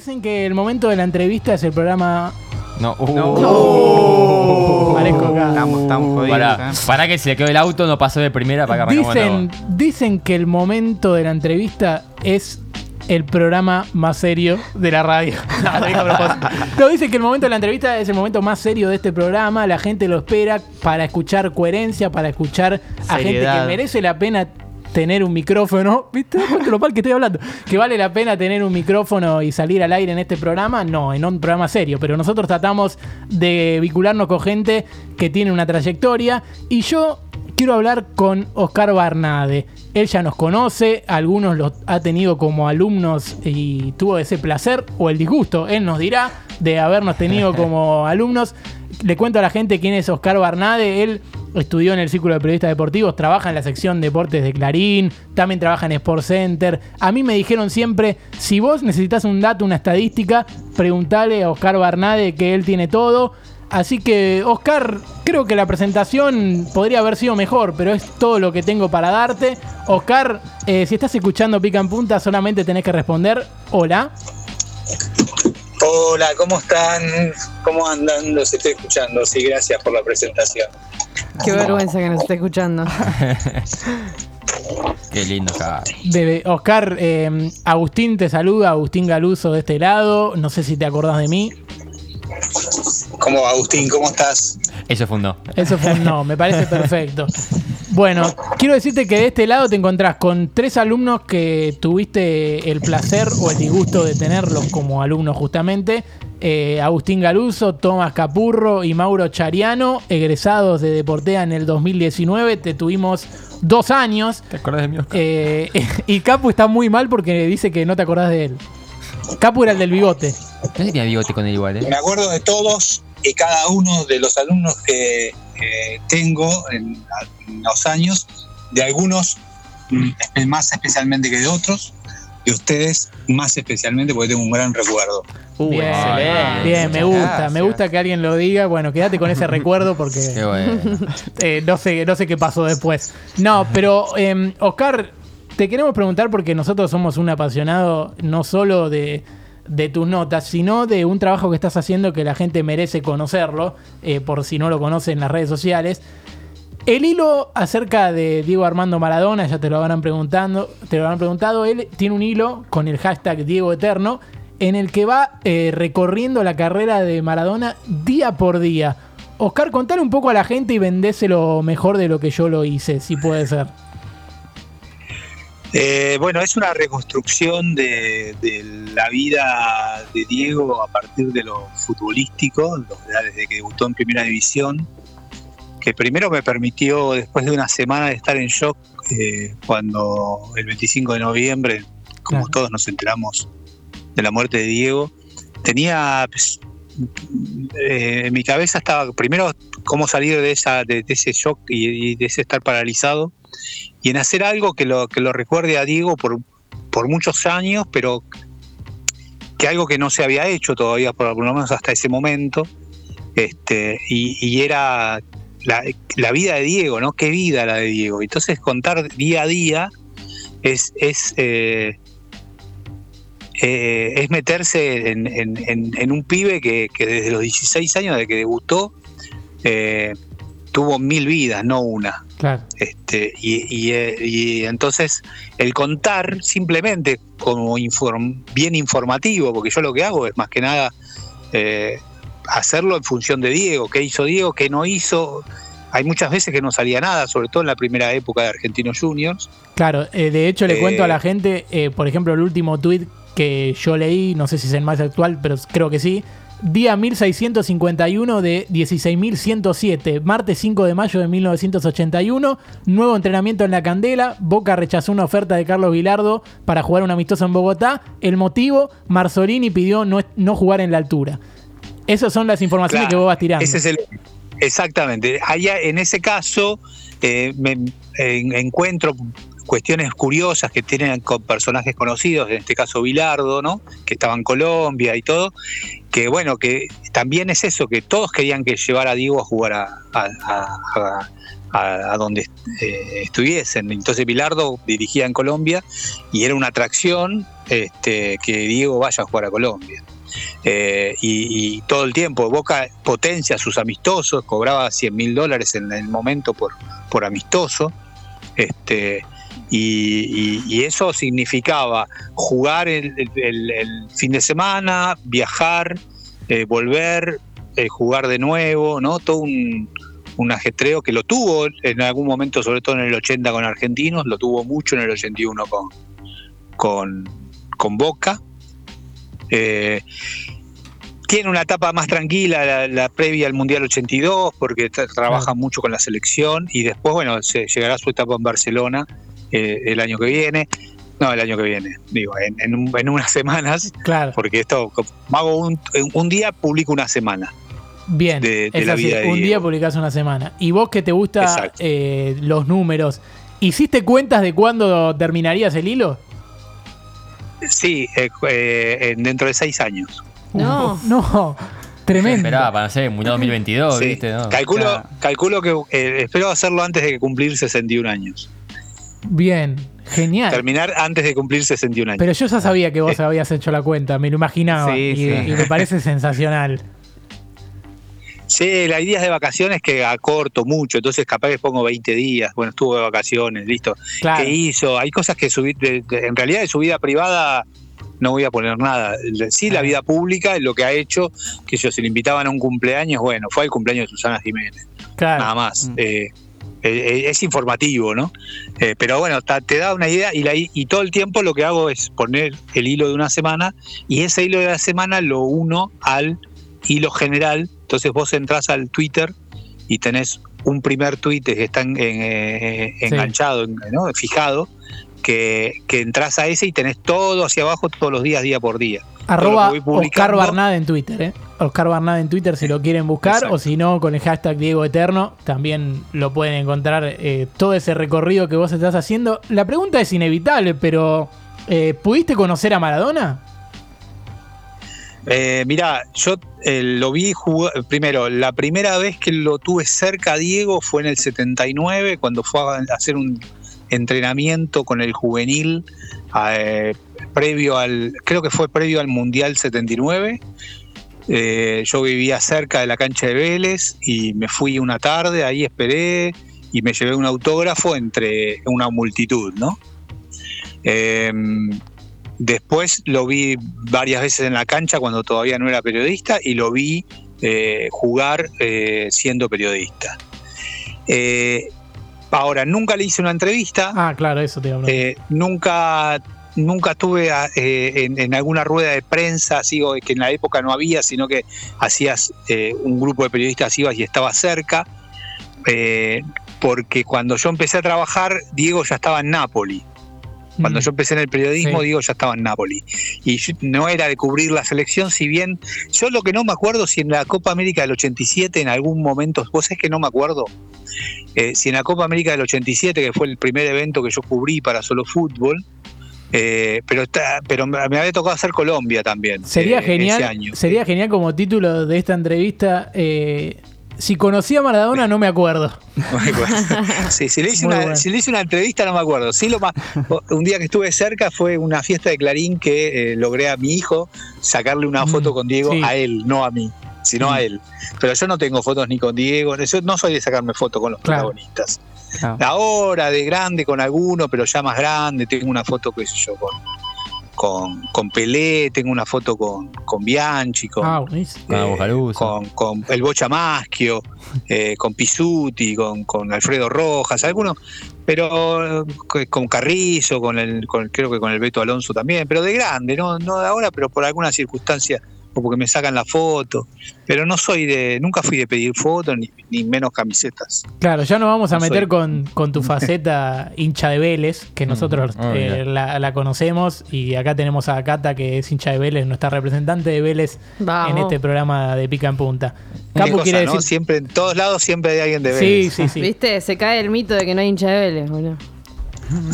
Dicen que el momento de la entrevista es el programa. No, uh. No. Parezco acá. Estamos, estamos jodidos. Para, ¿eh? para que se le quedó el auto, no pasó de primera para que Dicen, dicen que el momento de la entrevista es el programa más serio de la radio. No. No, dicen que el momento de la entrevista es el momento más serio de este programa. La gente lo espera para escuchar coherencia, para escuchar a gente que merece la pena tener un micrófono. ¿Viste? ¿Cuánto lo mal que estoy hablando? Que vale la pena tener un micrófono y salir al aire en este programa. No, en un programa serio. Pero nosotros tratamos de vincularnos con gente que tiene una trayectoria. Y yo quiero hablar con Oscar Barnade. Él ya nos conoce, algunos los ha tenido como alumnos y tuvo ese placer o el disgusto, él nos dirá, de habernos tenido como alumnos. Le cuento a la gente quién es Oscar Barnade. Él estudió en el Círculo de Periodistas Deportivos, trabaja en la sección Deportes de Clarín, también trabaja en Sport Center. A mí me dijeron siempre, si vos necesitas un dato, una estadística, preguntale a Oscar Barnade que él tiene todo. Así que, Oscar, creo que la presentación podría haber sido mejor, pero es todo lo que tengo para darte. Oscar, eh, si estás escuchando Pica en Punta, solamente tenés que responder hola. Hola, ¿cómo están? ¿Cómo andan? Los estoy escuchando. Sí, gracias por la presentación. Qué vergüenza que nos esté escuchando. Qué lindo. Bebe, Oscar, eh, Agustín te saluda, Agustín Galuso de este lado. No sé si te acordás de mí. ¿Cómo, Agustín? ¿Cómo estás? Eso fue un no. Eso fue un no, me parece perfecto. Bueno, quiero decirte que de este lado te encontrás con tres alumnos que tuviste el placer o el disgusto de tenerlos como alumnos justamente. Eh, Agustín Galuso, Tomás Capurro y Mauro Chariano, egresados de Deportea en el 2019. Te tuvimos dos años. ¿Te acuerdas de mí, Oscar? Eh, y Capu está muy mal porque dice que no te acordás de él. Capu era el del bigote. No tenía bigote con él igual, ¿eh? Me acuerdo de todos y cada uno de los alumnos que eh, tengo en, en los años, de algunos mm, más especialmente que de otros, de ustedes más especialmente porque tengo un gran recuerdo. Uh, Bien, excelente. bien, me gusta, gracias. me gusta que alguien lo diga. Bueno, quédate con ese recuerdo Qué porque bueno. eh, no, sé, no sé qué pasó después. No, pero eh, Oscar, te queremos preguntar porque nosotros somos un apasionado no solo de, de tus notas, sino de un trabajo que estás haciendo que la gente merece conocerlo, eh, por si no lo conoce en las redes sociales. El hilo acerca de Diego Armando Maradona, ya te lo habrán preguntando, te lo habrán preguntado, él tiene un hilo con el hashtag Diego Eterno en el que va eh, recorriendo la carrera de Maradona día por día. Oscar, contale un poco a la gente y vendéselo mejor de lo que yo lo hice, si puede ser. Eh, bueno, es una reconstrucción de, la vida de Diego a partir de lo futbolístico, desde que debutó en Primera División, que primero me permitió, después de una semana de estar en shock, eh, cuando el 25 de noviembre, como Claro. todos nos enteramos de la muerte de Diego, tenía pues, eh, en mi cabeza estaba primero cómo salir de esa de, de ese shock y, y de ese estar paralizado y en hacer algo que lo que lo recuerde a Diego por, por muchos años pero que algo que no se había hecho todavía por lo menos hasta ese momento este y, y era la, la vida de Diego no qué vida la de Diego entonces contar día a día es es eh, eh, es meterse en, en- en- en un pibe que, que desde los 16 años, de que debutó, eh, tuvo mil vidas, no una. Claro. Este, y, y, y entonces el contar simplemente como inform- bien informativo, porque yo lo que hago es más que nada eh, hacerlo en función de Diego, qué hizo Diego, qué no hizo. Hay muchas veces que no salía nada, sobre todo en la primera época de Argentinos Juniors. Claro, eh, de hecho le Eh, cuento a la gente, eh, por ejemplo, el último tweet que yo leí, no sé si es el más actual, pero creo que sí. Día 1651 de 16.107, martes 5 de mayo de 1981, nuevo entrenamiento en la Candela, Boca rechazó una oferta de Carlos Vilardo para jugar un amistoso en Bogotá, el motivo, Marzolini pidió no, no jugar en la altura. Esas son las informaciones Claro, que vos vas tirando. Ese es el, exactamente. Allá, en ese caso, eh, me en- encuentro cuestiones curiosas que tienen con personajes conocidos, en este caso Bilardo, ¿no? Que estaba en Colombia y todo. Que bueno, que también es eso, que todos querían que llevara a Diego a jugar a, a- a- a- a, a donde eh, estuviesen. Entonces Bilardo dirigía en Colombia y era una atracción este, que Diego vaya a jugar a Colombia. Eh, y, todo el tiempo Boca potencia a sus amistosos, cobraba 100 mil dólares en el momento por, por amistoso. Este, y, eso significaba jugar el fin de semana, viajar, eh, volver, eh, jugar de nuevo, ¿no? Todo un, un ajetreo que lo tuvo en algún momento, sobre todo en el 80 con Argentinos, lo tuvo mucho en el 81 con, con, con Boca. Eh, tiene una etapa más tranquila, la, la previa al Mundial 82, porque tra- trabaja mucho con la selección y después, bueno, se, llegará su etapa en Barcelona eh, el año que viene. No, el año que viene, digo, en, en un- en unas semanas, Claro. porque esto, hago un, un día, publico una semana. Bien, de- de es la así, vida de un día publicás una semana. Y vos que te gusta eh, los números, ¿hiciste cuentas de cuándo terminarías el hilo? Sí, eh, eh, en- dentro de seis años. No. No, tremendo. Esperaba para, sé, Mundial 2022, Sí. ¿viste? No, calculo, ya- calculo que eh, espero hacerlo antes de cumplir 61 años. Bien, genial. Terminar antes de cumplir 61 años. Pero yo ya sabía que vos habías hecho la cuenta, me lo imaginaba. Sí, y, sí. y me parece sensacional. Sí, la idea es de vacaciones que acorto mucho, entonces capaz que pongo 20 días. Bueno, estuvo de vacaciones, listo. Claro. ¿Qué hizo? Hay cosas que subí. de- de- en realidad, de su vida privada no voy a poner nada. Sí, la vida pública es lo que ha hecho. Que yo, si le invitaban a un cumpleaños, bueno, fue el cumpleaños de Susana Jiménez. Claro. nada más. Mm. Eh, eh, es informativo, ¿no? Eh, pero bueno, ta- te da una idea y, la- y todo el tiempo lo que hago es poner el hilo de una semana y ese hilo de la semana lo uno al hilo general. Entonces vos entras al Twitter y tenés un primer tweet que está en- en, eh, enganchado, en- ¿no? fijado, que, que entras a ese y tenés todo hacia abajo todos los días, día por día. Arroba Oscar. Barnada en Twitter, ¿eh? Oscar Barnada en Twitter si lo quieren buscar, Exacto. o si no, con el hashtag Diego Eterno, también lo pueden encontrar eh, todo ese recorrido que vos estás haciendo. La pregunta es inevitable, pero eh, ¿pudiste conocer a Maradona? Eh, mira, yo eh, lo vi primero, la primera vez que lo tuve cerca a Diego fue en el 79, cuando fue a hacer un entrenamiento con el juvenil eh, previo al, creo que fue previo al Mundial 79. Eh, yo vivía cerca de la cancha de Vélez y me fui una tarde, ahí esperé y me llevé un autógrafo entre una multitud, ¿no? Después lo vi varias veces en la cancha cuando todavía no era periodista y lo vi eh, jugar eh, siendo periodista. Eh, ahora, nunca le hice una entrevista, Ah, claro, eso te eh, nunca, nunca a- eh, en, en alguna rueda de prensa, así, o que en la época no había, sino que hacías un grupo de periodistas, ibas y estaba cerca, porque cuando yo empecé a trabajar, Diego ya estaba en Nápoli. Cuando yo empecé en el periodismo, Sí. Diego ya estaba en Nápoli. Y yo- no era de cubrir la selección, si bien yo lo que no me acuerdo si en la Copa América del 87 en algún momento, vos sabés que no me acuerdo, eh, si en la Copa América del 87, que fue el primer evento que yo cubrí para solo fútbol, eh, pero está, pero me había tocado hacer Colombia también. Sería eh, ese genial, año. sería genial como título de esta entrevista. eh, si conocí a Maradona, no me acuerdo. Sí, si, le hice Muy una, bueno. si le hice una entrevista no me acuerdo. Sí, lo más, un día que estuve cerca fue una fiesta de Clarín que eh, logré a mi hijo sacarle una Mm, foto con Diego sí. a él, no a mí, sino Mm. a él. Pero yo no tengo fotos ni con Diego, yo no soy de sacarme fotos con los Claro. protagonistas. Claro. Ahora de grande con alguno, pero ya más grande, tengo una foto, qué sé yo, con, con, con Pelé, tengo una foto con, con Bianchi, con, Ah. Con con, con el Bocha Maschio, eh, con Pisuti, con, con Alfredo Rojas, algunos, pero eh, con Carrizo, con el, con, creo que con el Beto Alonso también, pero de grande, no, no de ahora, pero por alguna circunstancia, o porque me sacan la foto, pero no soy de, nunca fui de pedir fotos ni, ni menos camisetas. Claro, ya nos vamos a No meter con, con tu faceta hincha de Vélez, que nosotros Oh, eh, la, la conocemos, y acá tenemos a Cata, que es hincha de Vélez, nuestra representante de Vélez Vamos. en este programa de Pica en Punta. Capu cosa, quiere ¿no? decir... Siempre, en todos lados siempre hay alguien de Sí, Vélez. sí, sí. ¿Viste? Se cae el mito de que no hay hincha de Vélez, boludo.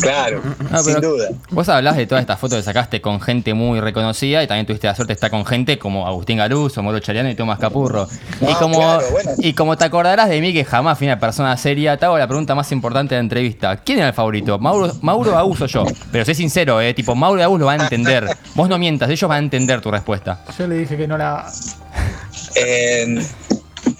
Claro, No, sin duda. Vos hablás de todas estas fotos que sacaste con gente muy reconocida y también tuviste la suerte de estar con gente como Agustín Garuso, Moro Chariano y Tomás Capurro. y, Ah, como, claro, bueno. y como te acordarás de mí, que jamás fui una persona seria, te hago la pregunta más importante de la entrevista. ¿Quién era el favorito? ¿Mauro, Mauro Agus o yo? Pero sé sincero, eh, tipo, Mauro Agus lo van a entender. Vos no mientas, ellos van a entender tu respuesta. Yo le dije que no la. Eh,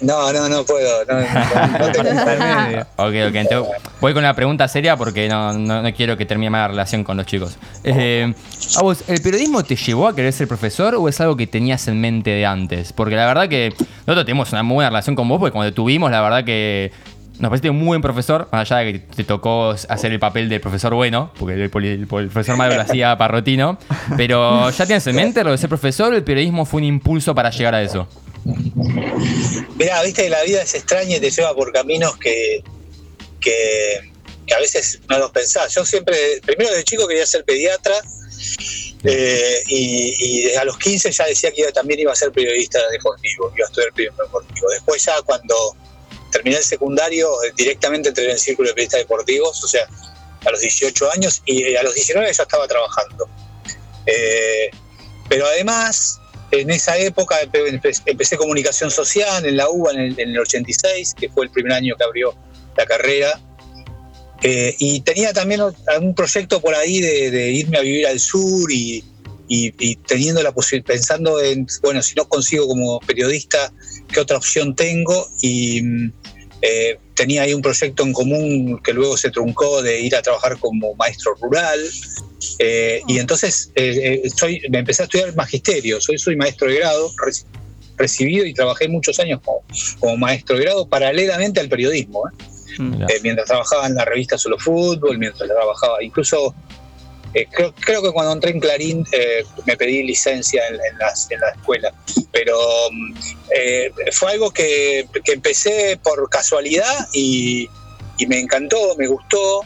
no, no, no puedo. No, no, no tengo- Ok, ok, entonces voy con la pregunta seria porque no, no- no quiero que termine mala relación con los chicos. Eh, a vos, ¿el periodismo te llevó a querer ser profesor o es algo que tenías en mente de antes? Porque la verdad que nosotros tenemos una muy buena relación con vos porque cuando tuvimos, la verdad que nos pareciste un muy buen profesor, más allá de que te tocó hacer el papel de profesor bueno, porque el, el el profesor malo lo hacía parrotino, pero ¿ya tienes en mente lo de ser profesor o el periodismo fue un impulso para llegar a eso? Mirá, viste que la vida es extraña y te lleva por caminos que, que, que a veces no los pensás. Yo siempre, primero de chico quería ser pediatra eh, y, y a los 15 ya decía que también iba a ser periodista deportivo, iba a estudiar periodismo deportivo. Después ya cuando terminé el secundario eh, directamente entré en el círculo de periodistas deportivos, o sea, a los 18 años y eh, a los 19 ya estaba trabajando. Eh, pero además, en esa época empe- empe- empecé comunicación social en la UBA en el, en el 86, que fue el primer año que abrió la carrera. Eh, y tenía también algún proyecto por ahí de, irme a vivir al sur y, teniendo la pensando en, bueno, si no consigo como periodista, ¿qué otra opción tengo? Y mm, eh, tenía ahí un proyecto en común que luego se truncó de ir a trabajar como maestro rural. Eh, y entonces eh, eh, soy, me empecé a estudiar magisterio, soy, soy maestro de grado, reci- recibido y trabajé muchos años como, como maestro de grado paralelamente al periodismo. ¿eh? Eh, mientras trabajaba en la revista Solo Fútbol, mientras trabajaba, incluso eh, creo, que cuando entré en Clarín eh, me pedí licencia en, en la escuela, pero mm, eh, fue algo que, empecé por casualidad y, me encantó, me gustó,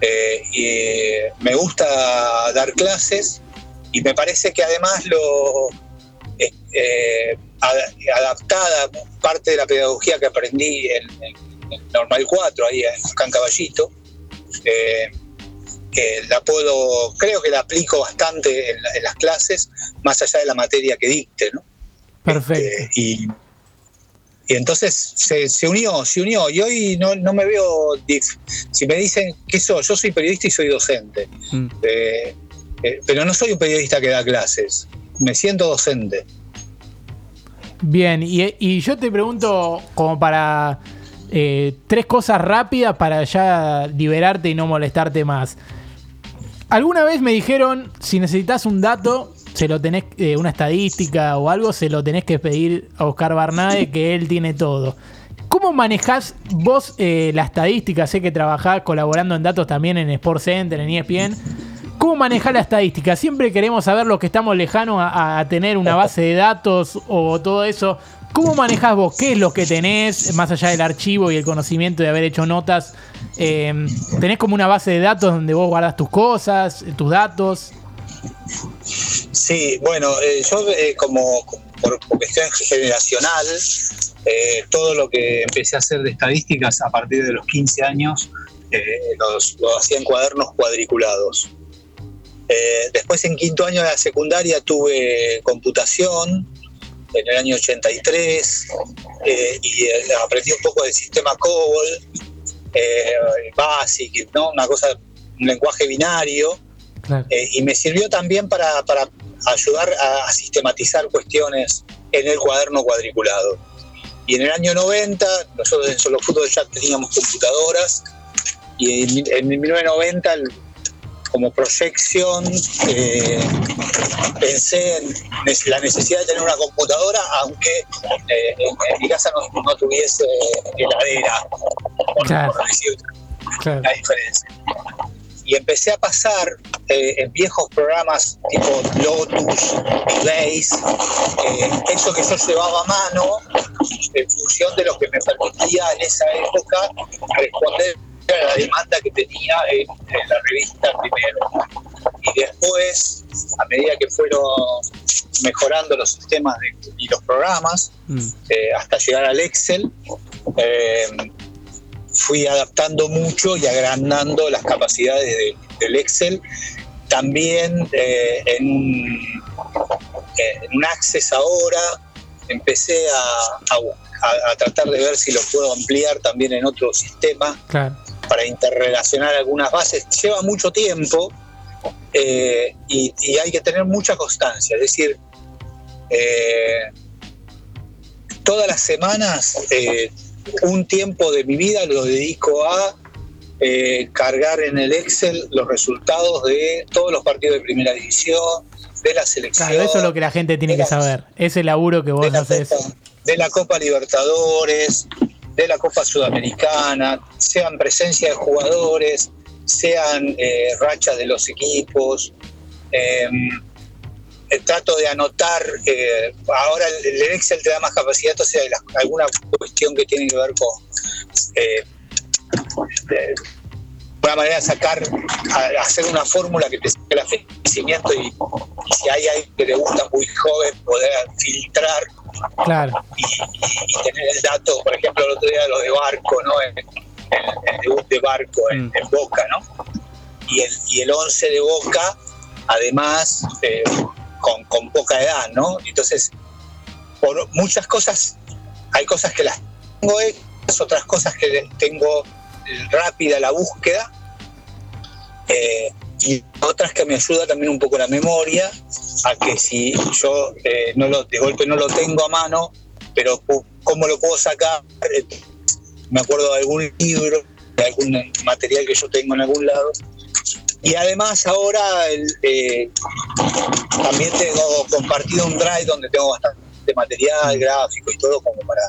eh, me gusta dar clases. Y me parece que además lo ad- adaptada parte de la pedagogía que aprendí en, Normal 4, ahí en Can Caballito, que la puedo, creo que la aplico bastante en, la- en las clases, más allá de la materia que dicte, ¿no? Perfecto. Eh, y, y entonces se, se unió, se unió. Y hoy no, no me veo. dif- si me dicen que soy, yo soy periodista y soy docente. Mm. Eh, eh, pero no soy un periodista que da clases. Me siento docente. Bien, y, y yo te pregunto como para eh, tres cosas rápidas para ya liberarte y no molestarte más. Alguna vez me dijeron, si necesitas un dato, se lo tenés, eh, una estadística o algo, se lo tenés que pedir a Oscar Barnade, que él tiene todo. ¿Cómo manejás vos eh, la estadística? Sé que trabajás colaborando en datos también en Sports Center, en ESPN. ¿Cómo manejás la estadística? Siempre queremos saber los que estamos lejanos a, tener una base de datos o todo eso. ¿Cómo manejás vos? ¿Qué es lo que tenés, más allá del archivo y el conocimiento de haber hecho notas? Eh, ¿Tenés como una base de datos donde vos guardas tus cosas, tus datos? Sí, bueno, eh, yo eh, como, por, cuestión generacional, eh, todo lo que empecé a hacer de estadísticas a partir de los 15 años, lo hacía en cuadernos cuadriculados. Eh, después en quinto año de la secundaria tuve computación en el año 83 eh, y eh, aprendí un poco del sistema COBOL, eh, BASIC, ¿no? una cosa, un lenguaje binario. Claro. Eh, y me sirvió también para, para ayudar a, a sistematizar cuestiones en el cuaderno cuadriculado. Y en el año 90, nosotros en Solo Fútbol ya teníamos computadoras, y en, en 1990, el- como proyección, eh, pensé en la necesidad de tener una computadora, aunque eh, en, mi casa no, no tuviese heladera, por, Claro. por decir Claro. la diferencia. Y empecé a pasar eh, en viejos programas tipo Lotus, Blaze, eh, texto que yo llevaba a mano en función de lo que me permitía en esa época responder la demanda que tenía en, en la revista primero. Y después, a medida que fueron mejorando los sistemas de- y los programas, Mm. eh, hasta llegar al Excel, eh, fui adaptando mucho y agrandando las capacidades de- del Excel. También eh, en, un, en Access ahora empecé a, a- a tratar de ver si lo puedo ampliar también en otro sistema Claro. Para interrelacionar algunas bases. Lleva mucho tiempo eh, y, y hay que tener mucha constancia. Es decir, eh, todas las semanas eh, un tiempo de mi vida lo dedico a cargar en el Excel los resultados de todos los partidos de primera división, de la selección, Claro, eso es lo que la gente tiene que saber. Ese laburo que de vos la, haces. Copa, de la Copa Libertadores, de la Copa Sudamericana, sean presencia de jugadores, sean eh, rachas de los equipos. Eh, eh, trato de anotar, eh, ahora el, el Excel te da más capacidad, entonces hay alguna cuestión que tiene que ver con, una manera de sacar, hacer una fórmula que te saque el abastecimiento y, y si hay alguien que le gusta muy joven, poder filtrar Claro. y, y- y tener el dato, por ejemplo, el otro día lo de Barco, ¿no? El, el- el debut de Barco en, Mm. en Boca, ¿no? Y el, y el 11 de Boca, además, eh, con, con poca edad, ¿no? Entonces, por muchas cosas, hay cosas que las tengo hechas, otras cosas que tengo rápida la búsqueda, eh, y otras que me ayuda también un poco la memoria, a que si yo eh, no lo, de golpe no lo tengo a mano, pero ¿cómo lo puedo sacar? Me acuerdo de algún libro, de algún material que yo tengo en algún lado. Y además ahora eh, también tengo compartido un drive donde tengo bastante material gráfico y todo como para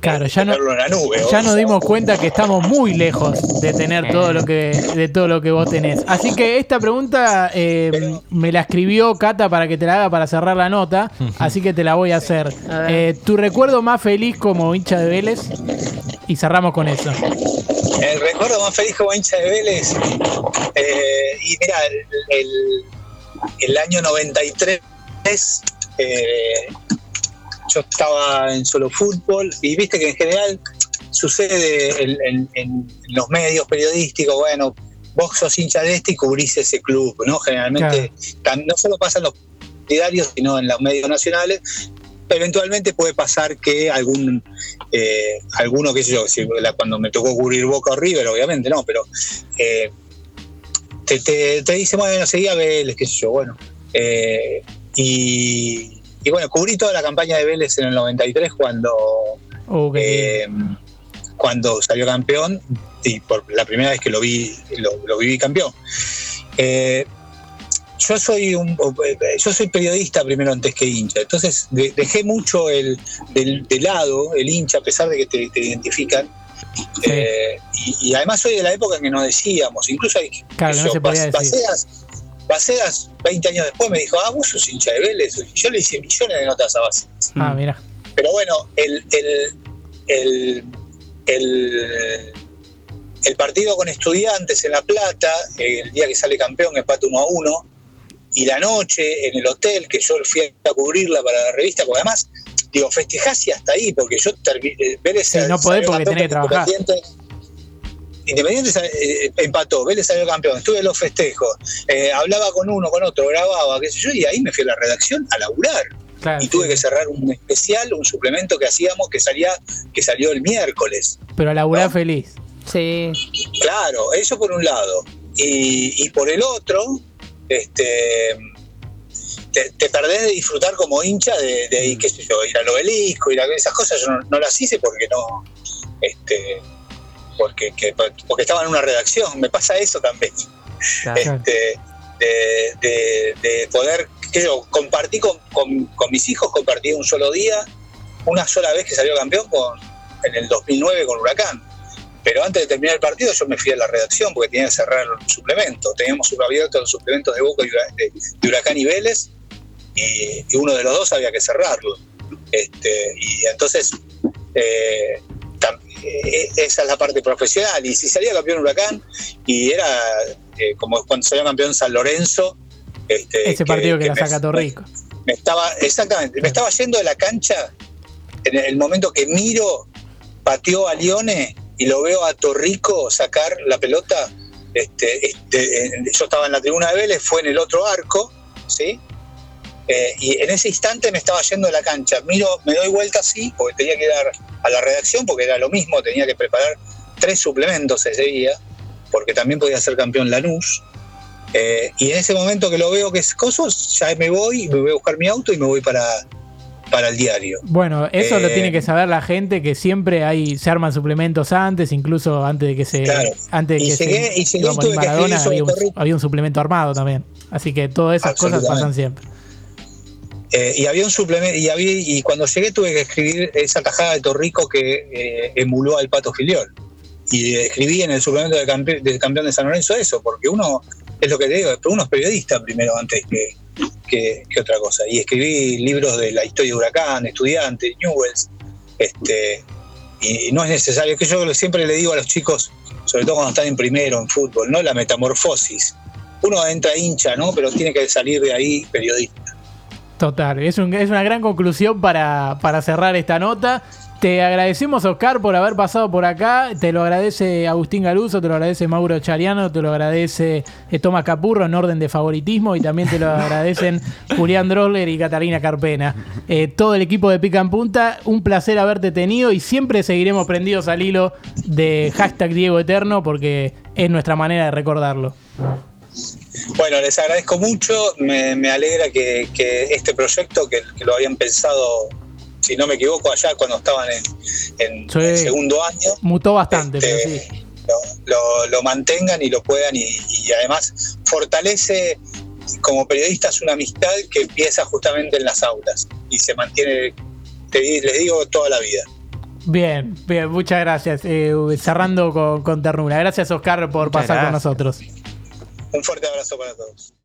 Claro, ya no, la nube. ya nos dimos cuenta que estamos muy lejos de tener todo lo que de todo lo que vos tenés. Así que esta pregunta eh, me la escribió Cata para que te la haga para cerrar la nota, así que te la voy a hacer. A. Eh, ¿Tu recuerdo más feliz como hincha de Vélez? Y cerramos con eso. El recuerdo más feliz como hincha de Vélez. eh, y mira, el, el- el año 93, eh, yo estaba en solo fútbol y viste que en general sucede en, en- en los medios periodísticos, bueno, vos sos hincha de este y cubrís ese club, ¿no? Generalmente tan- no solo pasa en los diarios, sino en los medios nacionales. Eventualmente puede pasar que algún eh, alguno, qué sé yo, si la- cuando me tocó cubrir Boca o River, obviamente no, pero eh, te, te, te dice, bueno, seguía Vélez, qué sé yo, bueno. eh, y, y bueno, cubrí toda la campaña de Vélez en el 93 cuando, qué eh, cuando salió campeón y por la primera vez que lo vi, lo, lo viví campeón. Eh, yo soy un yo soy periodista primero antes que hincha, entonces de- dejé mucho el del- de lado el hincha a pesar de que te, te identifican. Sí. Eh, y, y además soy de la época en que nos decíamos, incluso hay Claro, no yo, Bas- decir. Bacedas, Bacedas, 20 años después me dijo, ah, vos sos hincha de Vélez. Yo le hice millones de notas a Bacedas. Ah, mira. Pero bueno, el, el, el, el, el partido con estudiantes en La Plata, el día que sale campeón, empate 1 a 1, y la noche en el hotel, que yo fui a cubrirla para la revista, porque además, digo, festejás y hasta ahí, porque yo termi- eh, Vélez Sí, no podés porque tenés que trabajar. Independiente eh, empató, Vélez salió campeón, estuve en los festejos, eh, hablaba con uno, con otro, grababa, qué sé yo, y ahí me fui a la redacción a laburar Claro, y tuve sí. que cerrar un especial, un suplemento que hacíamos que salía, que salió el miércoles. Pero laburar feliz. Sí. Claro, eso por un lado. Y, y por el otro, este te, te perdés de disfrutar como hincha de, de qué sé yo, ir al obelisco, ir a esas cosas, yo no, no las hice porque no, este, porque, que- porque estaba en una redacción, me pasa eso también. Claro. este, de, de- de poder, qué sé yo, compartí con, con- con mis hijos, compartí un solo día, una sola vez que salió campeón con, en el 2009 con Huracán. Pero antes de terminar el partido yo me fui a la redacción porque tenía que cerrar el suplemento. Teníamos abierto los suplementos de Boca y de, de Huracán y Vélez y, y uno de los dos había que cerrarlo. Este, y entonces eh, esa es la parte profesional. Y si salía campeón Huracán y era eh, como cuando salió campeón San Lorenzo. Este, Ese partido que, la saca Torrico. me estaba, exactamente, me estaba yendo de la cancha en el momento que Miro pateó a Lione y lo veo a Torrico sacar la pelota. Este, este, yo estaba en la tribuna de Vélez, fue en el otro arco, ¿sí? Eh, y en ese instante me estaba yendo de la cancha. Miro, me doy vuelta así, porque tenía que dar a la redacción, porque era lo mismo, tenía que preparar tres suplementos ese día, porque también podía ser campeón Lanús. Eh, y en ese momento que lo veo que es cosos, ya me voy, me voy a buscar mi auto y me voy para, para el diario. Bueno, eso lo Eh, tiene que saber la gente, que siempre hay, se arman suplementos antes, incluso antes de que se... Claro. Antes de Y que llegué- se, y llegué que Maradona, sobre había un, Torrico. había un suplemento armado también. Así que todas esas cosas pasan siempre. Eh, y había un suplemento, y, había, y cuando llegué tuve que escribir esa tajada de Torrico que eh, emuló al Pato Filiol. Y escribí en el suplemento del campe- del campeón de San Lorenzo eso, porque uno, es lo que te digo, uno es periodista primero antes que, que- otra cosa. Y escribí libros de la historia de Huracán, Estudiantes, Newells, este, y no es necesario, que yo siempre le digo a los chicos, sobre todo cuando están en primero en fútbol, ¿no? La metamorfosis. Uno entra hincha, ¿no? Pero tiene que salir de ahí periodista. Total, es, un- es una gran conclusión para, para cerrar esta nota. Te agradecemos, Oscar, por haber pasado por acá. Te lo agradece Agustín Galuso, te lo agradece Mauro Chariano, te lo agradece eh, Tomás Capurro en orden de favoritismo y también te lo agradecen Julián Droller y Catalina Carpena. Eh, todo el equipo de Pica en Punta, un placer haberte tenido y siempre seguiremos prendidos al hilo de hashtag Diego Eterno porque es nuestra manera de recordarlo. Bueno, les agradezco mucho. Me, me alegra que, que este proyecto, que, que lo habían pensado, si no me equivoco, allá cuando estaban en, en Sí. el segundo año, Mutó bastante, pero este, sí. lo, lo- lo mantengan y lo puedan. Y, y además fortalece como periodistas una amistad que empieza justamente en las aulas y se mantiene, te- les digo, toda la vida. Bien, bien, muchas gracias. Eh, cerrando con, con ternura. Gracias, Oscar, por Muchas pasar con nosotros. Un fuerte abrazo para todos.